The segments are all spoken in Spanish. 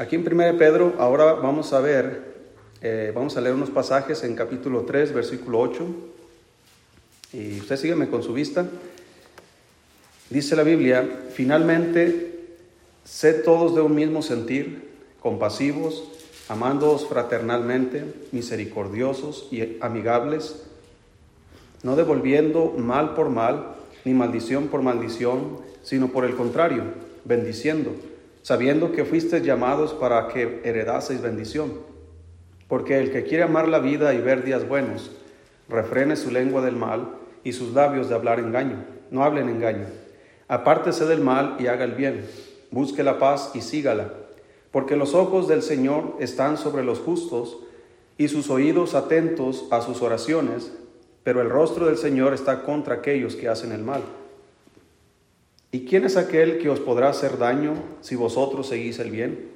Aquí en 1 Pedro, ahora vamos a ver, eh, vamos a leer unos pasajes en capítulo 3, versículo 8. Y usted sígueme con su vista. Dice la Biblia, finalmente, sed todos de un mismo sentir, compasivos, amándoos fraternalmente, misericordiosos y amigables, no devolviendo mal por mal, ni maldición por maldición, sino por el contrario, bendiciendo sabiendo que fuisteis llamados para que heredaseis bendición. Porque el que quiere amar la vida y ver días buenos, refrene su lengua del mal y sus labios de hablar engaño. No hablen engaño. Apártese del mal y haga el bien. Busque la paz y sígala. Porque los ojos del Señor están sobre los justos y sus oídos atentos a sus oraciones, pero el rostro del Señor está contra aquellos que hacen el mal. ¿Y quién es aquel que os podrá hacer daño si vosotros seguís el bien?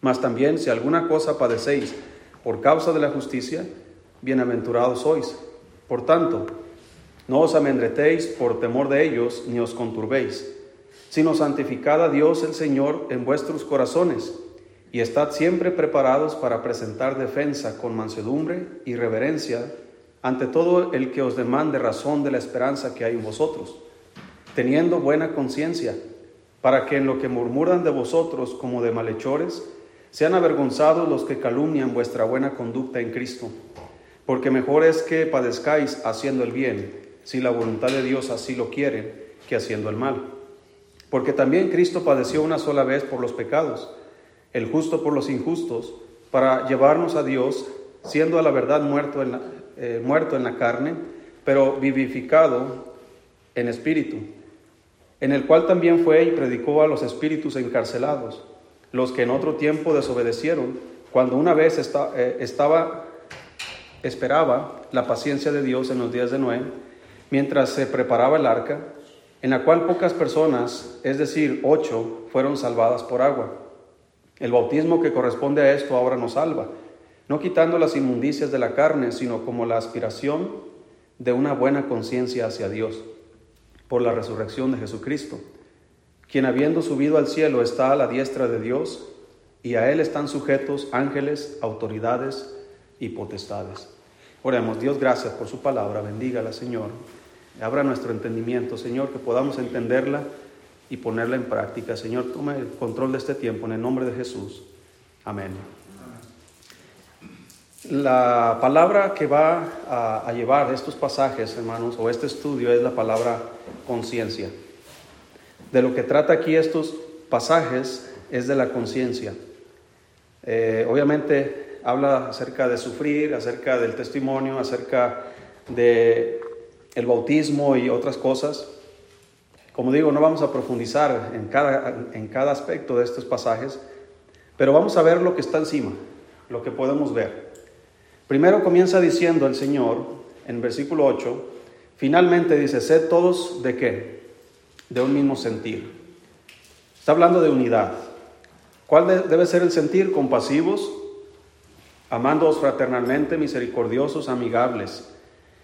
Mas también si alguna cosa padecéis por causa de la justicia, bienaventurados sois. Por tanto, no os amendretéis por temor de ellos, ni os conturbéis, sino santificad a Dios el Señor en vuestros corazones, y estad siempre preparados para presentar defensa con mansedumbre y reverencia ante todo el que os demande razón de la esperanza que hay en vosotros teniendo buena conciencia, para que en lo que murmuran de vosotros como de malhechores, sean avergonzados los que calumnian vuestra buena conducta en Cristo. Porque mejor es que padezcáis haciendo el bien, si la voluntad de Dios así lo quiere, que haciendo el mal. Porque también Cristo padeció una sola vez por los pecados, el justo por los injustos, para llevarnos a Dios, siendo a la verdad muerto en la, eh, muerto en la carne, pero vivificado en espíritu en el cual también fue y predicó a los espíritus encarcelados, los que en otro tiempo desobedecieron, cuando una vez eh, estaba, esperaba la paciencia de Dios en los días de Noé, mientras se preparaba el arca, en la cual pocas personas, es decir, ocho, fueron salvadas por agua. El bautismo que corresponde a esto ahora nos salva, no quitando las inmundicias de la carne, sino como la aspiración de una buena conciencia hacia Dios por la resurrección de Jesucristo, quien habiendo subido al cielo está a la diestra de Dios, y a él están sujetos ángeles, autoridades y potestades. Oremos, Dios, gracias por su palabra, bendígala, Señor. Abra nuestro entendimiento, Señor, que podamos entenderla y ponerla en práctica. Señor, tome el control de este tiempo en el nombre de Jesús. Amén. La palabra que va a, llevar estos pasajes, hermanos, o este estudio es la palabra conciencia. De lo que trata aquí estos pasajes es de la conciencia. Eh, obviamente habla acerca de sufrir, acerca del testimonio, acerca de el bautismo y otras cosas. Como digo, no vamos a profundizar en cada, en cada aspecto de estos pasajes, pero vamos a ver lo que está encima, lo que podemos ver. Primero comienza diciendo el Señor en versículo 8, finalmente dice, sed todos de qué? De un mismo sentir. Está hablando de unidad. ¿Cuál debe ser el sentir? Compasivos, amándoos fraternalmente, misericordiosos, amigables.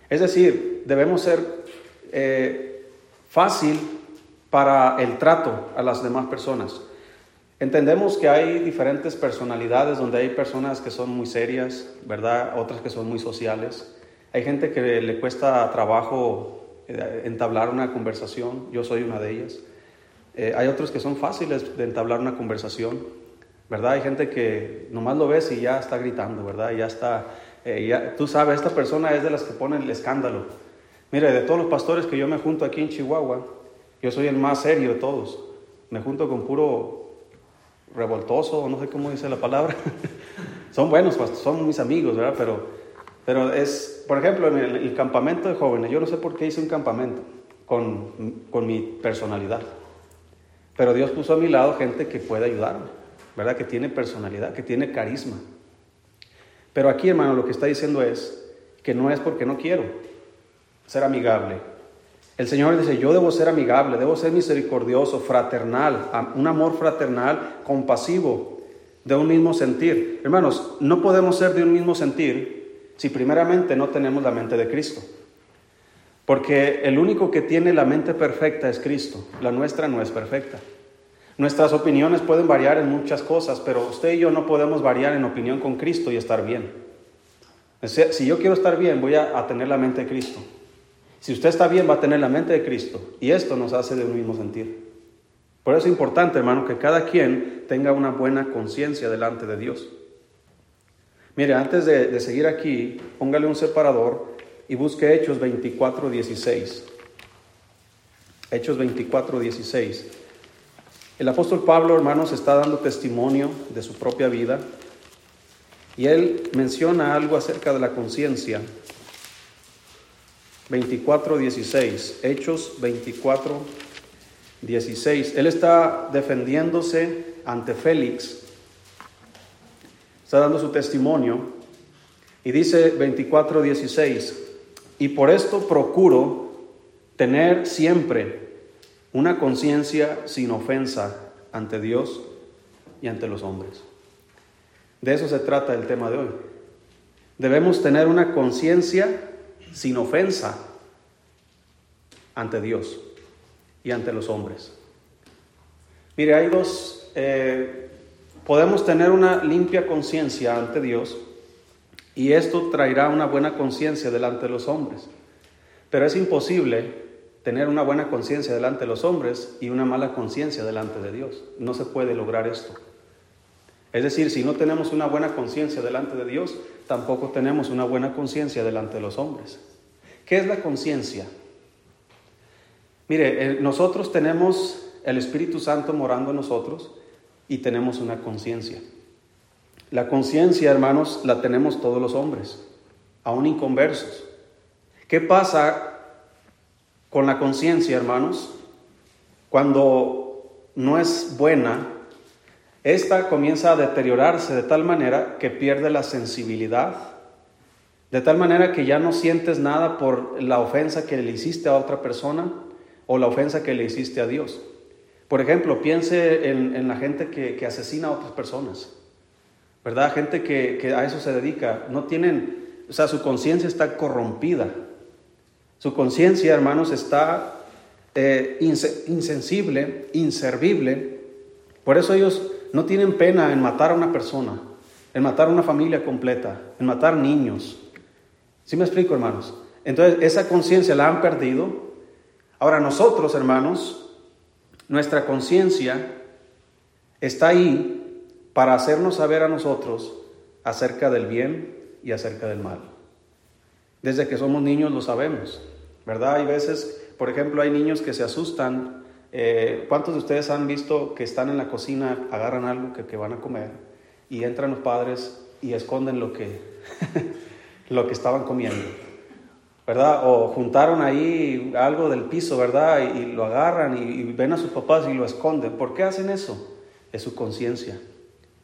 Es decir, debemos ser eh, fácil para el trato a las demás personas. Entendemos que hay diferentes personalidades donde hay personas que son muy serias, ¿verdad? Otras que son muy sociales. Hay gente que le cuesta trabajo eh, entablar una conversación, yo soy una de ellas. Eh, hay otros que son fáciles de entablar una conversación, ¿verdad? Hay gente que nomás lo ves y ya está gritando, ¿verdad? ya está, eh, ya, tú sabes, esta persona es de las que ponen el escándalo. Mire, de todos los pastores que yo me junto aquí en Chihuahua, yo soy el más serio de todos. Me junto con puro revoltoso, no sé cómo dice la palabra. son buenos, son mis amigos, ¿verdad? Pero, pero es, por ejemplo, en el, campamento de jóvenes, yo no sé por qué hice un campamento con, con mi personalidad. Pero Dios puso a mi lado gente que puede ayudarme, ¿verdad? Que tiene personalidad, que tiene carisma. Pero aquí, hermano, lo que está diciendo es que no es porque no quiero ser amigable, el Señor dice, yo debo ser amigable, debo ser misericordioso, fraternal, un amor fraternal, compasivo, de un mismo sentir. Hermanos, no podemos ser de un mismo sentir si primeramente no tenemos la mente de Cristo. Porque el único que tiene la mente perfecta es Cristo, la nuestra no es perfecta. Nuestras opiniones pueden variar en muchas cosas, pero usted y yo no podemos variar en opinión con Cristo y estar bien. Si yo quiero estar bien, voy a, tener la mente de Cristo. Si usted está bien, va a tener la mente de Cristo. Y esto nos hace de un mismo sentir. Por eso es importante, hermano, que cada quien tenga una buena conciencia delante de Dios. Mire, antes de, seguir aquí, póngale un separador y busque Hechos 24, 16. Hechos 24, 16. El apóstol Pablo, hermanos, está dando testimonio de su propia vida y él menciona algo acerca de la conciencia. 24, 16. Hechos 24, 16. Él está defendiéndose ante Félix. Está dando su testimonio. Y dice 24, 16. Y por esto procuro tener siempre una conciencia sin ofensa ante Dios y ante los hombres. De eso se trata el tema de hoy. Debemos tener una conciencia sin ofensa ante Dios y ante los hombres. Mire, hay dos, eh, podemos tener una limpia conciencia ante Dios y esto traerá una buena conciencia delante de los hombres. Pero es imposible tener una buena conciencia delante de los hombres y una mala conciencia delante de Dios. No se puede lograr esto. Es decir, si no tenemos una buena conciencia delante de Dios, tampoco tenemos una buena conciencia delante de los hombres. ¿Qué es la conciencia? Mire, eh, nosotros tenemos el Espíritu Santo morando en nosotros y tenemos una conciencia. La conciencia, hermanos, la tenemos todos los hombres, aún inconversos. ¿Qué pasa con la conciencia, hermanos, cuando no es buena, esta comienza a deteriorarse de tal manera que pierde la sensibilidad, de tal manera que ya no sientes nada por la ofensa que le hiciste a otra persona o la ofensa que le hiciste a Dios. Por ejemplo, piense en, la gente que, asesina a otras personas, ¿verdad? Gente que, a eso se dedica. No tienen, o sea, su conciencia está corrompida. Su conciencia, hermanos, está eh, insensible, inservible. Por eso ellos no tienen pena en matar a una persona, en matar a una familia completa, en matar niños. ¿Sí me explico, hermanos? Entonces, esa conciencia la han perdido. Ahora nosotros, hermanos, nuestra conciencia está ahí para hacernos saber a nosotros acerca del bien y acerca del mal. Desde que somos niños lo sabemos. ¿verdad? Hay veces, por ejemplo, hay niños que se asustan. Eh, ¿Cuántos de ustedes han visto que están en la cocina, agarran algo que, van a comer y entran los padres y esconden lo que, lo que estaban comiendo? ¿Verdad? O juntaron ahí algo del piso, ¿verdad? Y, lo agarran y, ven a sus papás y lo esconden. ¿Por qué hacen eso? Es su conciencia.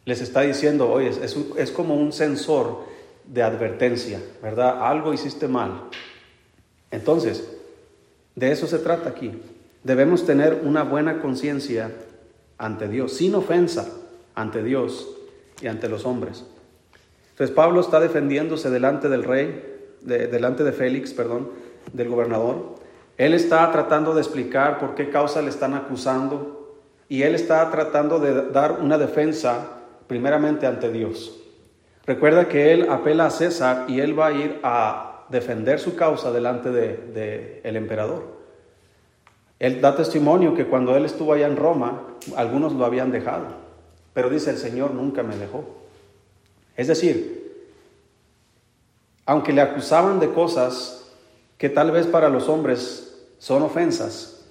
Les está diciendo, oye, es, es como un sensor de advertencia, ¿verdad? Algo hiciste mal, entonces, de eso se trata aquí. Debemos tener una buena conciencia ante Dios, sin ofensa ante Dios y ante los hombres. Entonces Pablo está defendiéndose delante del rey, delante de Félix, perdón, del gobernador. Él está tratando de explicar por qué causa le están acusando y él está tratando de dar una defensa primeramente ante Dios. Recuerda que él apela a César y él va a ir a defender su causa delante del de, el emperador. Él da testimonio que cuando él estuvo allá en Roma, algunos lo habían dejado, pero dice, el Señor nunca me dejó. Es decir, aunque le acusaban de cosas que tal vez para los hombres son ofensas,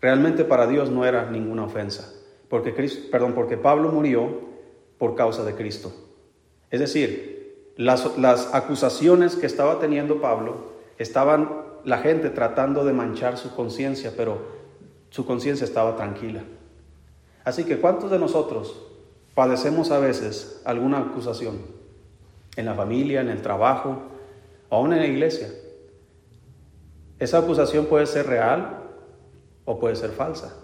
realmente para Dios no era ninguna ofensa, porque, perdón, porque Pablo murió por causa de Cristo. Es decir, las, acusaciones que estaba teniendo Pablo, estaban la gente tratando de manchar su conciencia, pero su conciencia estaba tranquila. Así que ¿cuántos de nosotros padecemos a veces alguna acusación? En la familia, en el trabajo, aún en la iglesia. Esa acusación puede ser real o puede ser falsa.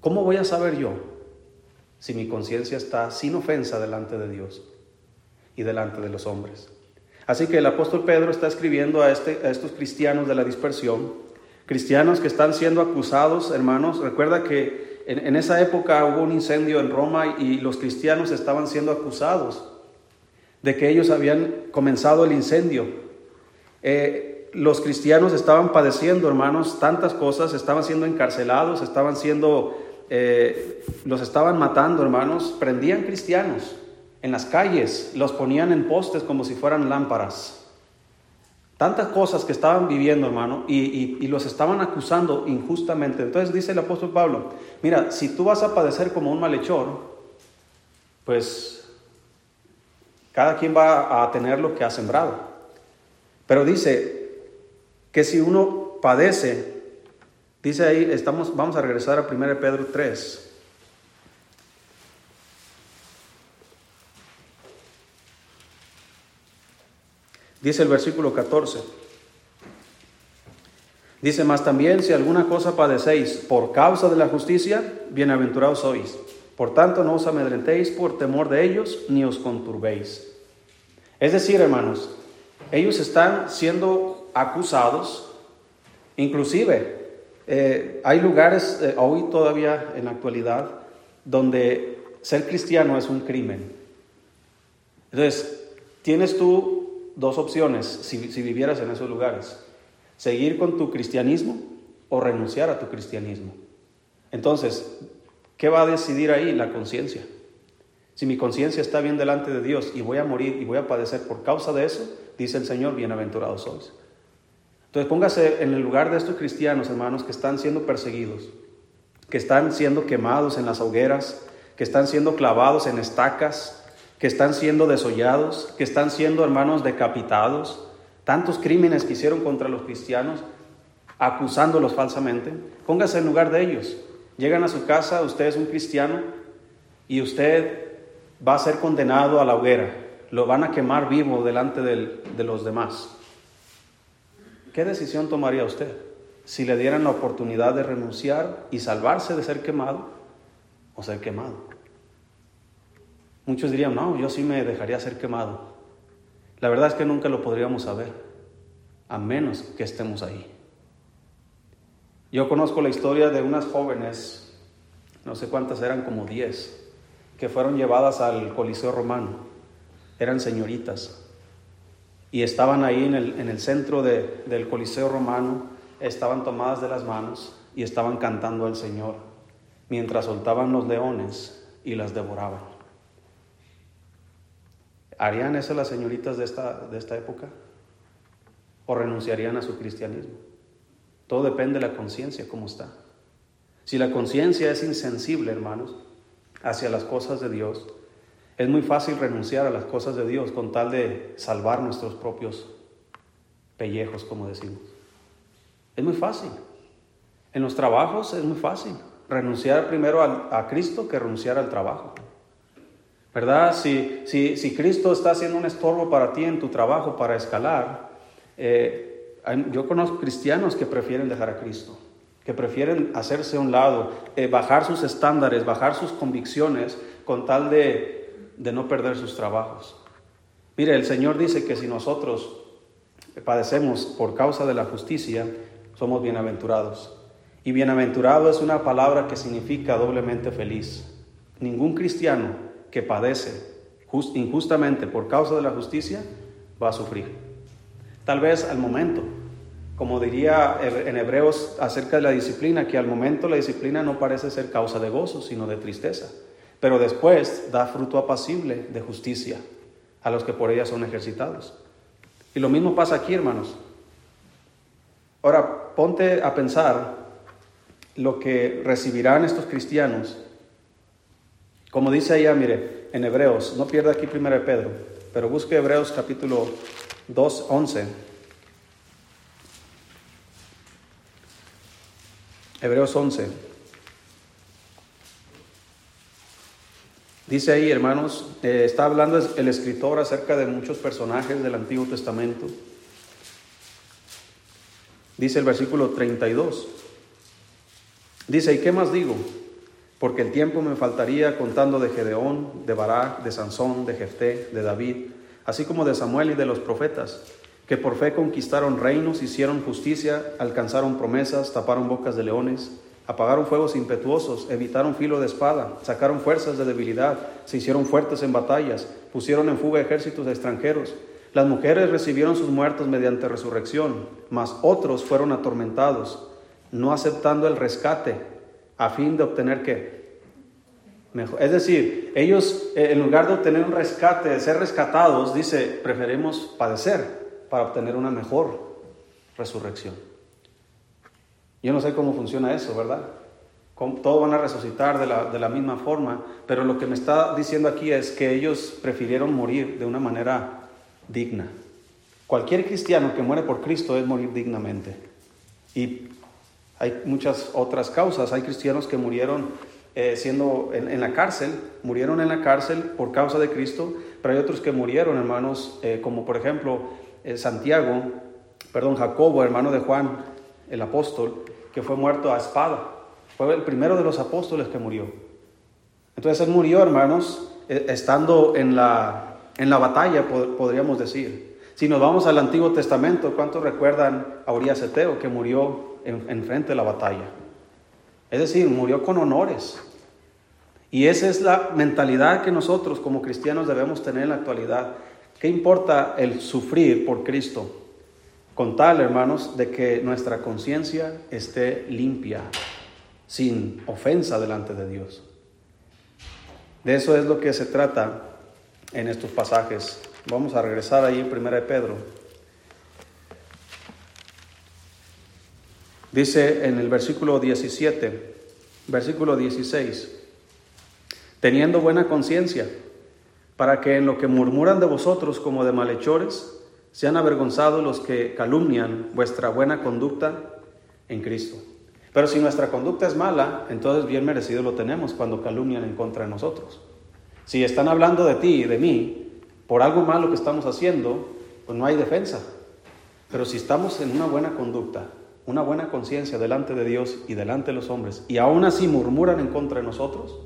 ¿Cómo voy a saber yo si mi conciencia está sin ofensa delante de Dios? y delante de los hombres. Así que el apóstol Pedro está escribiendo a, este, a estos cristianos de la dispersión, cristianos que están siendo acusados, hermanos. Recuerda que en, esa época hubo un incendio en Roma y los cristianos estaban siendo acusados de que ellos habían comenzado el incendio. Eh, los cristianos estaban padeciendo, hermanos, tantas cosas, estaban siendo encarcelados, estaban siendo, eh, los estaban matando, hermanos, prendían cristianos en las calles, los ponían en postes como si fueran lámparas. Tantas cosas que estaban viviendo, hermano, y, los estaban acusando injustamente. Entonces dice el apóstol Pablo, mira, si tú vas a padecer como un malhechor, pues cada quien va a tener lo que ha sembrado. Pero dice que si uno padece, dice ahí, estamos, vamos a regresar a 1 Pedro 3, Dice el versículo 14. Dice, más también si alguna cosa padecéis por causa de la justicia, bienaventurados sois. Por tanto, no os amedrentéis por temor de ellos, ni os conturbéis. Es decir, hermanos, ellos están siendo acusados, inclusive eh, hay lugares eh, hoy todavía en la actualidad donde ser cristiano es un crimen. Entonces, tienes tú dos opciones si, vivieras en esos lugares. Seguir con tu cristianismo o renunciar a tu cristianismo. Entonces, ¿qué va a decidir ahí? La conciencia. Si mi conciencia está bien delante de Dios y voy a morir y voy a padecer por causa de eso, dice el Señor, bienaventurados sois. Entonces póngase en el lugar de estos cristianos, hermanos, que están siendo perseguidos, que están siendo quemados en las hogueras, que están siendo clavados en estacas, que están siendo desollados, que están siendo hermanos decapitados, tantos crímenes que hicieron contra los cristianos, acusándolos falsamente. Póngase en lugar de ellos. Llegan a su casa, usted es un cristiano y usted va a ser condenado a la hoguera. Lo van a quemar vivo delante de los demás. ¿Qué decisión tomaría usted si le dieran la oportunidad de renunciar y salvarse de ser quemado o ser quemado? Muchos dirían, no, yo sí me dejaría ser quemado. La verdad es que nunca lo podríamos saber, a menos que estemos ahí. Yo conozco la historia de unas jóvenes, no sé cuántas eran, como diez, que fueron llevadas al Coliseo Romano. Eran señoritas. Y estaban ahí en el, en el centro del Coliseo Romano, estaban tomadas de las manos y estaban cantando al Señor, mientras soltaban los leones y las devoraban. ¿Harían eso las señoritas de esta, de esta época? ¿O renunciarían a su cristianismo? Todo depende de la conciencia, cómo está. Si la conciencia es insensible, hermanos, hacia las cosas de Dios, es muy fácil renunciar a las cosas de Dios con tal de salvar nuestros propios pellejos, como decimos. Es muy fácil. En los trabajos es muy fácil renunciar primero a, a Cristo que renunciar al trabajo. ¿Verdad? Si, si, si, Cristo está haciendo un estorbo para ti en tu trabajo para escalar, eh, yo conozco cristianos que prefieren dejar a Cristo, que prefieren hacerse a un lado, eh, bajar sus estándares, bajar sus convicciones con tal de, de no perder sus trabajos. Mire, el Señor dice que si nosotros padecemos por causa de la justicia, somos bienaventurados. Y bienaventurado es una palabra que significa doblemente feliz. Ningún cristiano que padece injustamente por causa de la justicia va a sufrir. Tal vez al momento, como diría en Hebreos acerca de la disciplina, que al momento la disciplina no parece ser causa de gozo, sino de tristeza, pero después da fruto apacible de justicia a los que por ella son ejercitados. Y lo mismo pasa aquí, hermanos. Ahora, ponte a pensar lo que recibirán estos cristianos como dice allá, mire, en Hebreos, no pierda aquí primero Pedro, pero busque Hebreos capítulo 2, 11. Hebreos 11. Dice ahí, hermanos, eh, está hablando el escritor acerca de muchos personajes del Antiguo Testamento. Dice el versículo 32. Dice, ¿y qué más digo? Porque el tiempo me faltaría contando de Gedeón, de Barak, de Sansón, de Jefté, de David, así como de Samuel y de los profetas, que por fe conquistaron reinos, hicieron justicia, alcanzaron promesas, taparon bocas de leones, apagaron fuegos impetuosos, evitaron filo de espada, sacaron fuerzas de debilidad, se hicieron fuertes en batallas, pusieron en fuga ejércitos extranjeros. Las mujeres recibieron sus muertos mediante resurrección, mas otros fueron atormentados, no aceptando el rescate, a fin de obtener qué? Mejor. Es decir, ellos eh, en lugar de obtener un rescate, de ser rescatados, dice, preferimos padecer para obtener una mejor resurrección. Yo no sé cómo funciona eso, ¿verdad? Todos van a resucitar de la, de la misma forma, pero lo que me está diciendo aquí es que ellos prefirieron morir de una manera digna. Cualquier cristiano que muere por Cristo es morir dignamente. Y hay muchas otras causas. Hay cristianos que murieron eh, siendo en, la cárcel, murieron en la cárcel por causa de Cristo, pero hay otros que murieron, hermanos, eh, como por ejemplo eh, Santiago, perdón, Jacobo, hermano de Juan, el apóstol, que fue muerto a espada. Fue el primero de los apóstoles que murió. Entonces él murió, hermanos, eh, estando en la, en la batalla, podríamos decir. Si nos vamos al Antiguo Testamento, ¿cuántos recuerdan a Urias Eteo que murió en, frente de la batalla? Es decir, murió con honores. Y esa es la mentalidad que nosotros como cristianos debemos tener en la actualidad. ¿Qué importa el sufrir por Cristo? Con tal, hermanos, de que nuestra conciencia esté limpia, sin ofensa delante de Dios. De eso es lo que se trata en estos pasajes. Vamos a regresar ahí en 1 de Pedro. Dice en el versículo 17, versículo 16, teniendo buena conciencia, para que en lo que murmuran de vosotros como de malhechores, sean avergonzados los que calumnian vuestra buena conducta en Cristo. Pero si nuestra conducta es mala, entonces bien merecido lo tenemos cuando calumnian en contra de nosotros. Si están hablando de ti y de mí por algo malo que estamos haciendo, pues no hay defensa. Pero si estamos en una buena conducta, una buena conciencia delante de Dios y delante de los hombres, y aún así murmuran en contra de nosotros,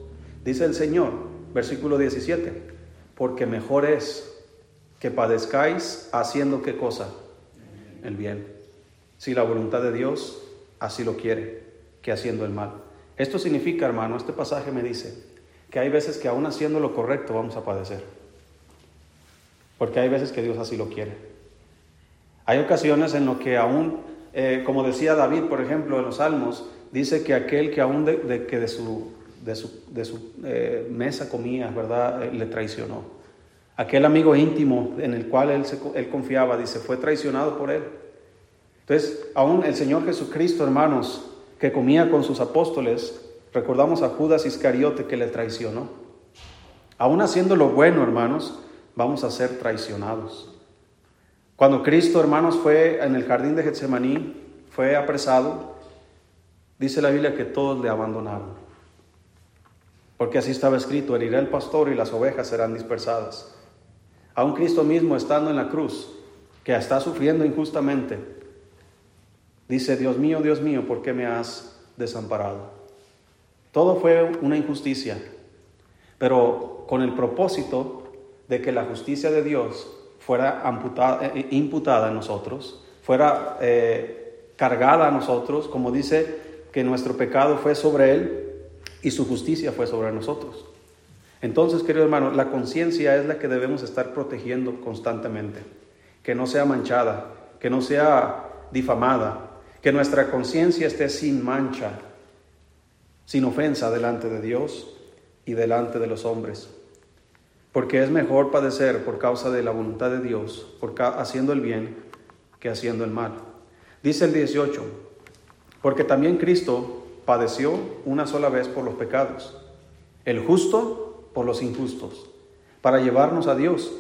dice el Señor, versículo 17, porque mejor es que padezcáis haciendo qué cosa? El bien. Si la voluntad de Dios así lo quiere, que haciendo el mal. Esto significa, hermano, este pasaje me dice que hay veces que aún haciendo lo correcto vamos a padecer. Porque hay veces que Dios así lo quiere. Hay ocasiones en lo que aún, eh, como decía David, por ejemplo, en los Salmos, dice que aquel que aún de, que de su, de su, eh, mesa comía, ¿verdad?, eh, le traicionó. Aquel amigo íntimo en el cual él, él confiaba, dice, fue traicionado por él. Entonces, aún el Señor Jesucristo, hermanos, que comía con sus apóstoles, recordamos a Judas Iscariote que le traicionó. Aún haciendo lo bueno, hermanos, vamos a ser traicionados. Cuando Cristo, hermanos, fue en el jardín de Getsemaní, fue apresado, dice la Biblia que todos le abandonaron. Porque así estaba escrito, herirá el pastor y las ovejas serán dispersadas. A un Cristo mismo estando en la cruz, que está sufriendo injustamente, dice, Dios mío, Dios mío, ¿por qué me has desamparado? Todo fue una injusticia, pero con el propósito de que la justicia de Dios fuera amputada, eh, imputada a nosotros, fuera eh, cargada a nosotros, como dice que nuestro pecado fue sobre Él y su justicia fue sobre nosotros. Entonces, querido hermano, la conciencia es la que debemos estar protegiendo constantemente, que no sea manchada, que no sea difamada, que nuestra conciencia esté sin mancha, sin ofensa delante de Dios y delante de los hombres. Porque es mejor padecer por causa de la voluntad de Dios, haciendo el bien, que haciendo el mal. Dice el 18, porque también Cristo padeció una sola vez por los pecados, el justo por los injustos, para llevarnos a Dios,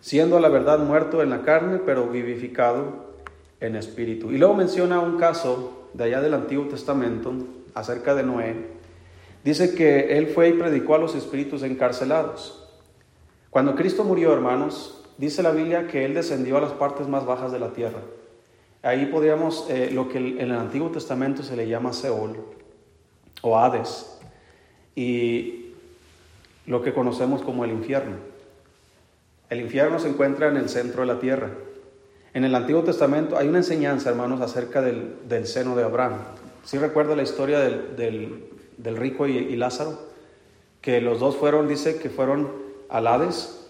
siendo a la verdad muerto en la carne, pero vivificado en espíritu. Y luego menciona un caso de allá del Antiguo Testamento acerca de Noé. Dice que él fue y predicó a los espíritus encarcelados. Cuando Cristo murió, hermanos, dice la Biblia que él descendió a las partes más bajas de la tierra. Ahí podríamos, eh, lo que en el Antiguo Testamento se le llama Seol o Hades. Y lo que conocemos como el infierno. El infierno se encuentra en el centro de la tierra. En el Antiguo Testamento hay una enseñanza, hermanos, acerca del, seno de Abraham. ¿Sí recuerda la historia del, del, rico y, y, Lázaro? Que los dos fueron, dice que fueron al Hades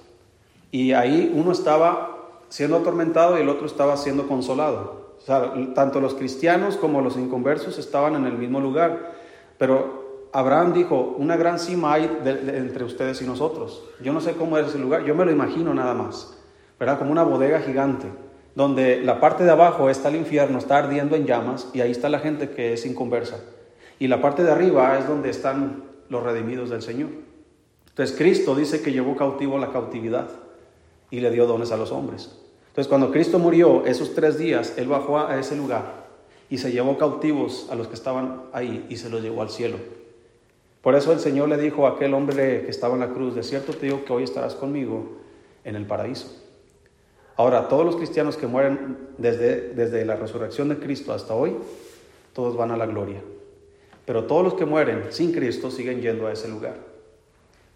y ahí uno estaba siendo atormentado y el otro estaba siendo consolado. O sea, tanto los cristianos como los inconversos estaban en el mismo lugar. Pero Abraham dijo, una gran cima hay entre ustedes y nosotros. Yo no sé cómo es ese lugar, yo me lo imagino nada más, ¿verdad? Como una bodega gigante, donde la parte de abajo está el infierno, está ardiendo en llamas, y ahí está la gente que es inconversa. Y la parte de arriba es donde están los redimidos del Señor. Entonces Cristo dice que llevó cautivo la cautividad y le dio dones a los hombres. Entonces cuando Cristo murió, esos tres días, Él bajó a ese lugar y se llevó cautivos a los que estaban ahí y se los llevó al cielo. Por eso el Señor le dijo a aquel hombre que estaba en la cruz, de cierto te digo que hoy estarás conmigo en el paraíso. Ahora, todos los cristianos que mueren desde, desde la resurrección de Cristo hasta hoy, todos van a la gloria. Pero todos los que mueren sin Cristo siguen yendo a ese lugar.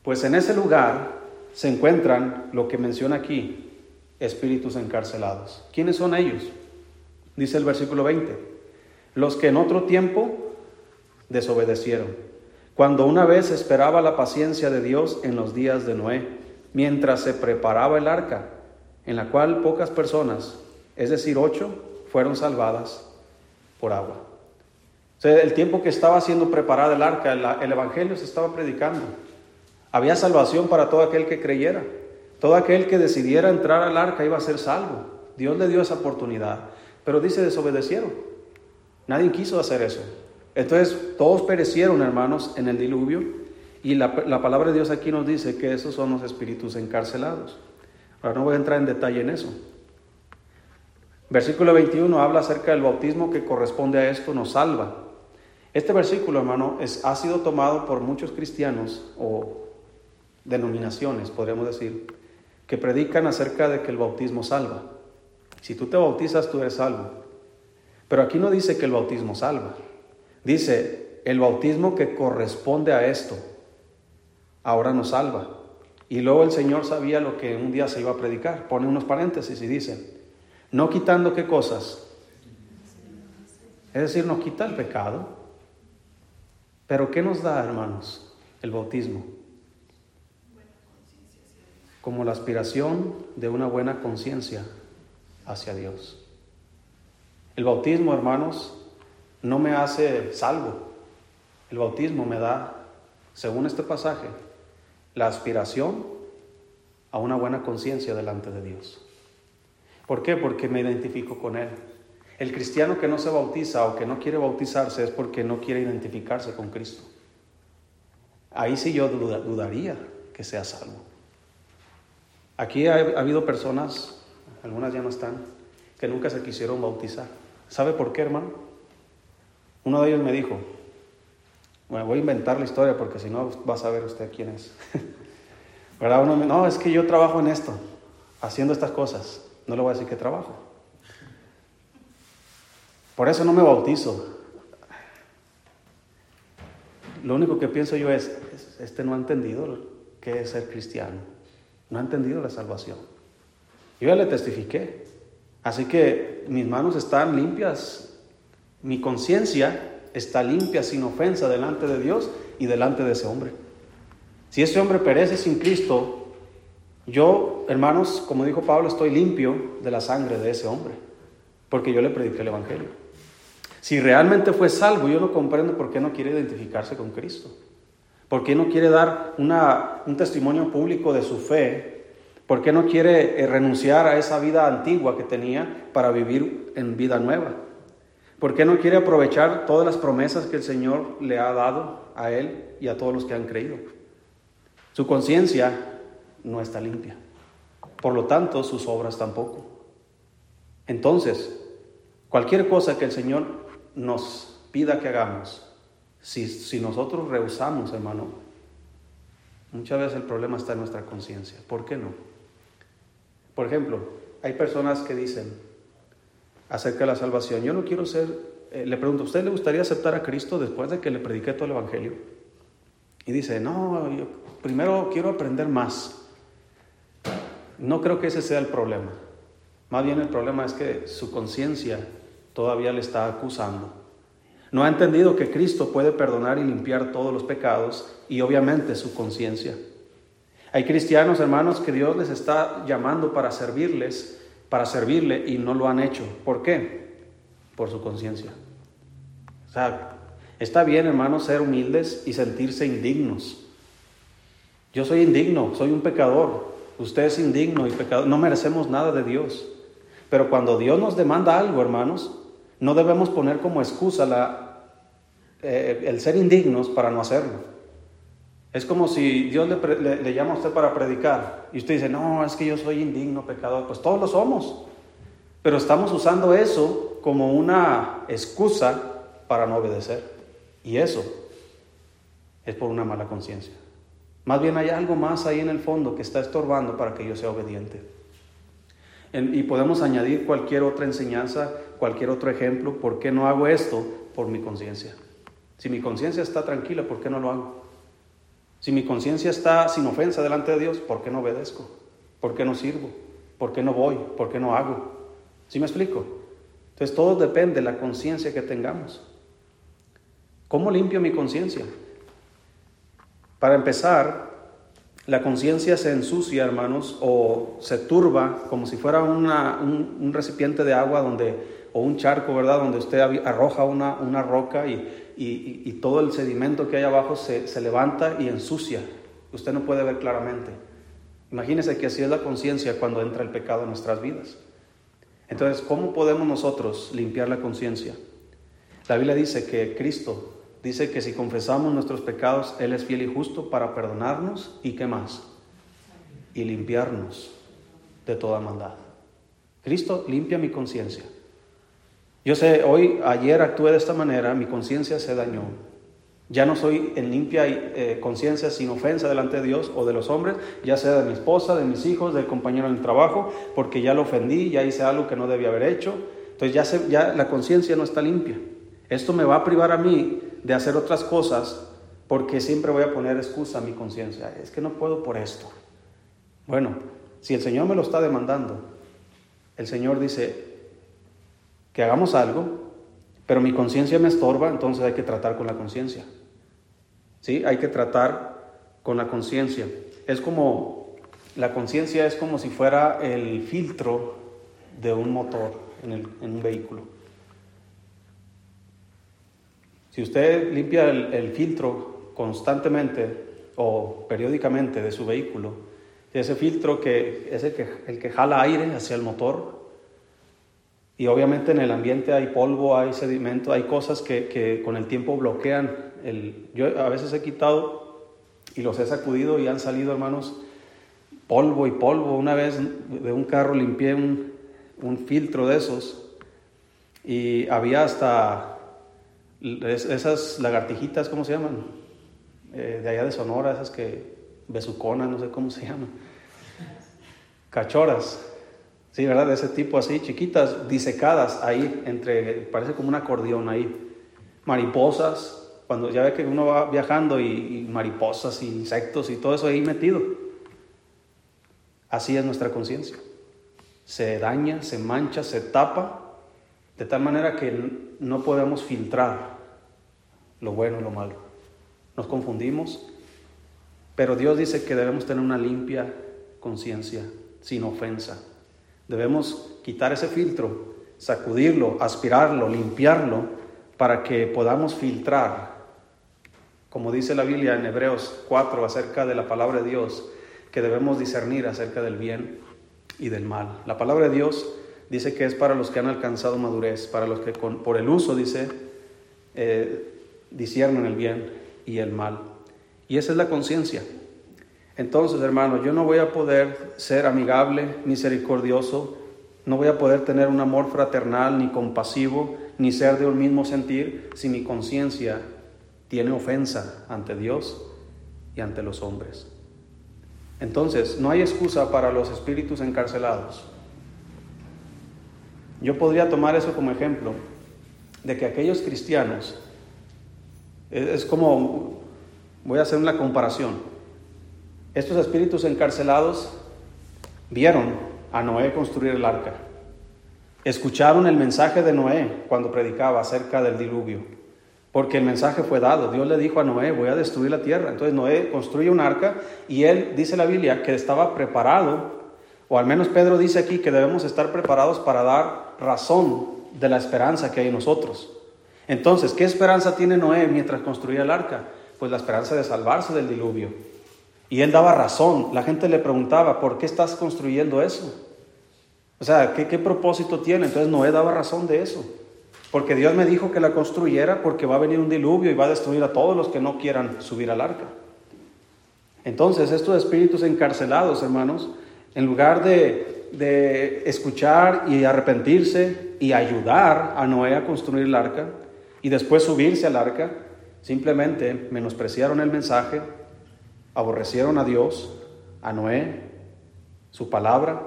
Pues en ese lugar se encuentran lo que menciona aquí, espíritus encarcelados. ¿Quiénes son ellos? Dice el versículo 20, los que en otro tiempo desobedecieron, cuando una vez esperaba la paciencia de Dios en los días de Noé, mientras se preparaba el arca, en la cual pocas personas, es decir, ocho, fueron salvadas por agua. O sea, el tiempo que estaba siendo preparada el arca, el Evangelio se estaba predicando. Había salvación para todo aquel que creyera. Todo aquel que decidiera entrar al arca iba a ser salvo. Dios le dio esa oportunidad. Pero dice, desobedecieron. Nadie quiso hacer eso. Entonces, todos perecieron, hermanos, en el diluvio. Y la, palabra de Dios aquí nos dice que esos son los espíritus encarcelados. Ahora no voy a entrar en detalle en eso. Versículo 21 habla acerca del bautismo que corresponde a esto, nos salva. Este versículo, hermano, es, ha sido tomado por muchos cristianos o denominaciones, podríamos decir, que predican acerca de que el bautismo salva. Si tú te bautizas, tú eres salvo. Pero aquí no dice que el bautismo salva. Dice, el bautismo que corresponde a esto, ahora nos salva. Y luego el Señor sabía lo que un día se iba a predicar. Pone unos paréntesis y dice, no quitando qué cosas. Es decir, no quita el pecado. Pero ¿qué nos da, hermanos, el bautismo? Como la aspiración de una buena conciencia hacia Dios. El bautismo, hermanos, no me hace salvo. El bautismo me da, según este pasaje, la aspiración a una buena conciencia delante de Dios. ¿Por qué? Porque me identifico con Él. El cristiano que no se bautiza o que no quiere bautizarse es porque no quiere identificarse con Cristo. Ahí sí yo dudaría que sea salvo. Aquí ha, habido personas, algunas ya no están, que nunca se quisieron bautizar. ¿Sabe por qué, hermano? Uno de ellos me dijo, bueno, voy a inventar la historia porque si no va a saber usted quién es. ¿Verdad? Uno me, no, es que yo trabajo en esto, haciendo estas cosas. No le voy a decir que trabajo. Por eso no me bautizo. Lo único que pienso yo es, este no ha entendido qué es ser cristiano no ha entendido la salvación. Yo ya le testifiqué. Así que mis manos están limpias, mi conciencia está limpia, sin ofensa, delante de Dios y delante de ese hombre. Si ese hombre perece sin Cristo, yo, hermanos, como dijo Pablo, estoy limpio de la sangre de ese hombre, porque yo le prediqué el Evangelio. Si realmente fue salvo, yo no comprendo por qué no quiere identificarse con Cristo. ¿Por qué no quiere dar un testimonio público de su fe? ¿Por qué no quiere eh, renunciar a esa vida antigua que tenía para vivir en vida nueva? ¿Por qué no quiere aprovechar todas las promesas que el Señor le ha dado a él y a todos los que han creído? Su conciencia no está limpia. Por lo tanto, sus obras tampoco. Entonces, cualquier cosa que el Señor nos pida que hagamos, si, nosotros rehusamos, hermano, muchas veces el problema está en nuestra conciencia. ¿Por qué no? Por ejemplo, hay personas que dicen acerca de la salvación, yo no quiero ser, eh, le pregunto, ¿a usted le gustaría aceptar a Cristo después de que le prediqué todo el Evangelio? Y dice, no, yo primero quiero aprender más. No creo que ese sea el problema. Más bien el problema es que su conciencia todavía le está acusando No ha entendido que Cristo puede perdonar y limpiar todos los pecados y obviamente su conciencia. Hay cristianos, hermanos, que Dios les está llamando para servirles, para servirle y no lo han hecho. ¿Por qué? Por su conciencia. O sea, está bien, hermanos, ser humildes y sentirse indignos. Yo soy indigno, soy un pecador. Usted es indigno y pecador. No merecemos nada de Dios. Pero cuando Dios nos demanda algo, hermanos, no debemos poner como excusa eh, el ser indignos para no hacerlo. Es como si Dios le, llama a usted para predicar y usted dice, no, es que yo soy indigno, pecador. Pues todos lo somos. Pero estamos usando eso como una excusa para no obedecer. Y eso es por una mala conciencia. Más bien hay algo más ahí en el fondo que está estorbando para que yo sea obediente. Y podemos añadir cualquier otra enseñanza, cualquier otro ejemplo. ¿Por qué no hago esto? Por mi conciencia. Si mi conciencia está tranquila, ¿por qué no lo hago? Si mi conciencia está sin ofensa delante de Dios, ¿por qué no obedezco? ¿Por qué no sirvo? ¿Por qué no voy? ¿Por qué no hago? ¿Sí me explico? Entonces todo depende de la conciencia que tengamos. ¿Cómo limpio mi conciencia? Para empezar, la conciencia se ensucia, hermanos, o se turba como si fuera un, recipiente de agua donde, o un charco, ¿verdad? Donde usted arroja una, una roca y, y, todo el sedimento que hay abajo se, se levanta y ensucia. Usted no puede ver claramente. Imagínese que así es la conciencia cuando entra el pecado en nuestras vidas. Entonces, ¿cómo podemos nosotros limpiar la conciencia? La Biblia dice que Cristo dice que si confesamos nuestros pecados, Él es fiel y justo para perdonarnos y qué más? Y limpiarnos de toda maldad. Cristo limpia mi conciencia. Yo sé, hoy, ayer actué de esta manera, mi conciencia se dañó. Ya no soy en limpia eh, conciencia sin ofensa delante de Dios o de los hombres, ya sea de mi esposa, de mis hijos, del compañero en el trabajo, porque ya lo ofendí, ya hice algo que no debía haber hecho. Entonces ya, ya la conciencia no está limpia. Esto me va a privar a mí de hacer otras cosas porque siempre voy a poner excusa a mi conciencia. Es que no puedo por esto. Bueno, si el Señor me lo está demandando, el Señor dice, que hagamos algo, pero mi conciencia me estorba, entonces hay que tratar con la conciencia. ¿Sí? Hay que tratar con la conciencia. Es como, la conciencia es como si fuera el filtro de un motor en, un vehículo. Si usted limpia el, filtro constantemente o periódicamente de su vehículo, ese filtro que es el que, el que jala aire hacia el motor, y obviamente en el ambiente hay polvo, hay sedimento, hay cosas que, con el tiempo bloquean. El, yo a veces he quitado y los he sacudido y han salido, hermanos, polvo y polvo. Una vez de un carro limpié un, filtro de esos y había hasta esas lagartijitas, ¿cómo se llaman? Eh, de allá de Sonora, esas que, besuconas, no sé cómo se llaman. Cachoras Sí, ¿verdad? De ese tipo así, chiquitas, disecadas ahí, entre, parece como un acordeón ahí. Mariposas, cuando ya ve que uno va viajando y, mariposas y insectos y todo eso ahí metido. Así es nuestra conciencia. Se daña, se mancha, se tapa, de tal manera que no podemos filtrar lo bueno y lo malo. Nos confundimos, pero Dios dice que debemos tener una limpia conciencia, sin ofensa. Debemos quitar ese filtro, sacudirlo, aspirarlo, limpiarlo, para que podamos filtrar, como dice la Biblia en Hebreos 4 acerca de la palabra de Dios, que debemos discernir acerca del bien y del mal. La palabra de Dios dice que es para los que han alcanzado madurez, para los que por el uso, dice, eh, el bien y el mal. Y esa es la conciencia. Entonces, hermano, yo no voy a poder ser amigable, misericordioso, no voy a poder tener un amor fraternal, ni compasivo, ni ser de un mismo sentir si mi conciencia tiene ofensa ante Dios y ante los hombres. Entonces, no hay excusa para los espíritus encarcelados. Yo podría tomar eso como ejemplo de que aquellos cristianos, es como, voy a hacer una comparación, estos espíritus encarcelados vieron a Noé construir el arca. Escucharon el mensaje de Noé cuando predicaba acerca del diluvio. porque el mensaje fue dado. Dios le dijo a Noé, voy a destruir la tierra. Entonces Noé construye un arca y él, dice la Biblia, que estaba preparado, o al menos Pedro dice aquí que debemos estar preparados para dar razón de la esperanza que hay en nosotros. Entonces, ¿qué esperanza tiene Noé mientras construía el arca? Pues la esperanza de salvarse del diluvio. Y él daba razón. La gente le preguntaba, ¿por qué estás construyendo eso? O sea, ¿qué, qué propósito tiene? Entonces Noé daba razón de eso. Porque Dios me dijo que la construyera porque va a venir un diluvio y va a destruir a todos los que no quieran subir al arca. Entonces, estos espíritus encarcelados, hermanos, en lugar de, de escuchar y arrepentirse y ayudar a Noé a construir el arca y después subirse al arca, simplemente menospreciaron el mensaje, aborrecieron a Dios, a Noé, su palabra,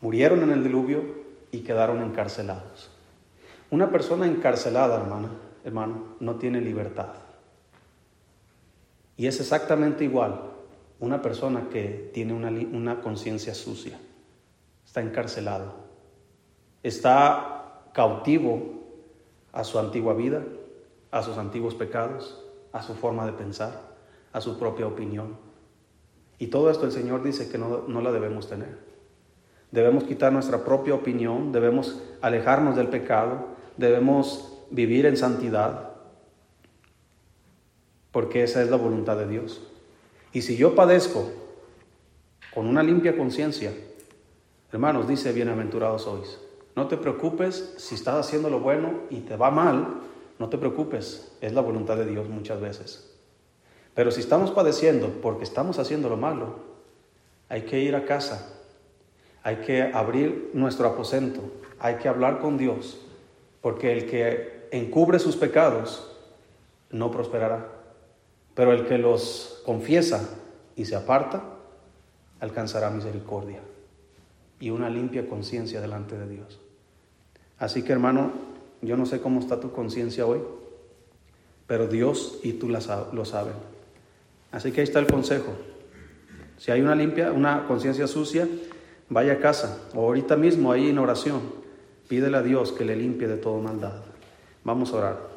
murieron en el diluvio y quedaron encarcelados. Una persona encarcelada, hermana, hermano, no tiene libertad. Y es exactamente igual una persona que tiene una, una conciencia sucia. Está encarcelado. Está cautivo a su antigua vida, a sus antiguos pecados, a su forma de pensar, a su propia opinión. Y todo esto el Señor dice que no, no la debemos tener. Debemos quitar nuestra propia opinión, debemos alejarnos del pecado, debemos vivir en santidad, porque esa es la voluntad de Dios. Y si yo padezco con una limpia conciencia, hermanos, dice, bienaventurados sois. No te preocupes si estás haciendo lo bueno y te va mal, no te preocupes, es la voluntad de Dios muchas veces. Pero si estamos padeciendo porque estamos haciendo lo malo, hay que ir a casa hay que abrir nuestro aposento, hay que hablar con Dios, porque el que encubre sus pecados no prosperará, pero el que los confiesa y se aparta alcanzará misericordia y una limpia conciencia delante de Dios. Así que hermano, yo no sé cómo está tu conciencia hoy, pero Dios y tú lo saben. Así que ahí está el consejo. Si hay una limpia, una conciencia sucia, vaya a casa o ahorita mismo ahí en oración, pídele a Dios que le limpie de toda maldad. Vamos a orar.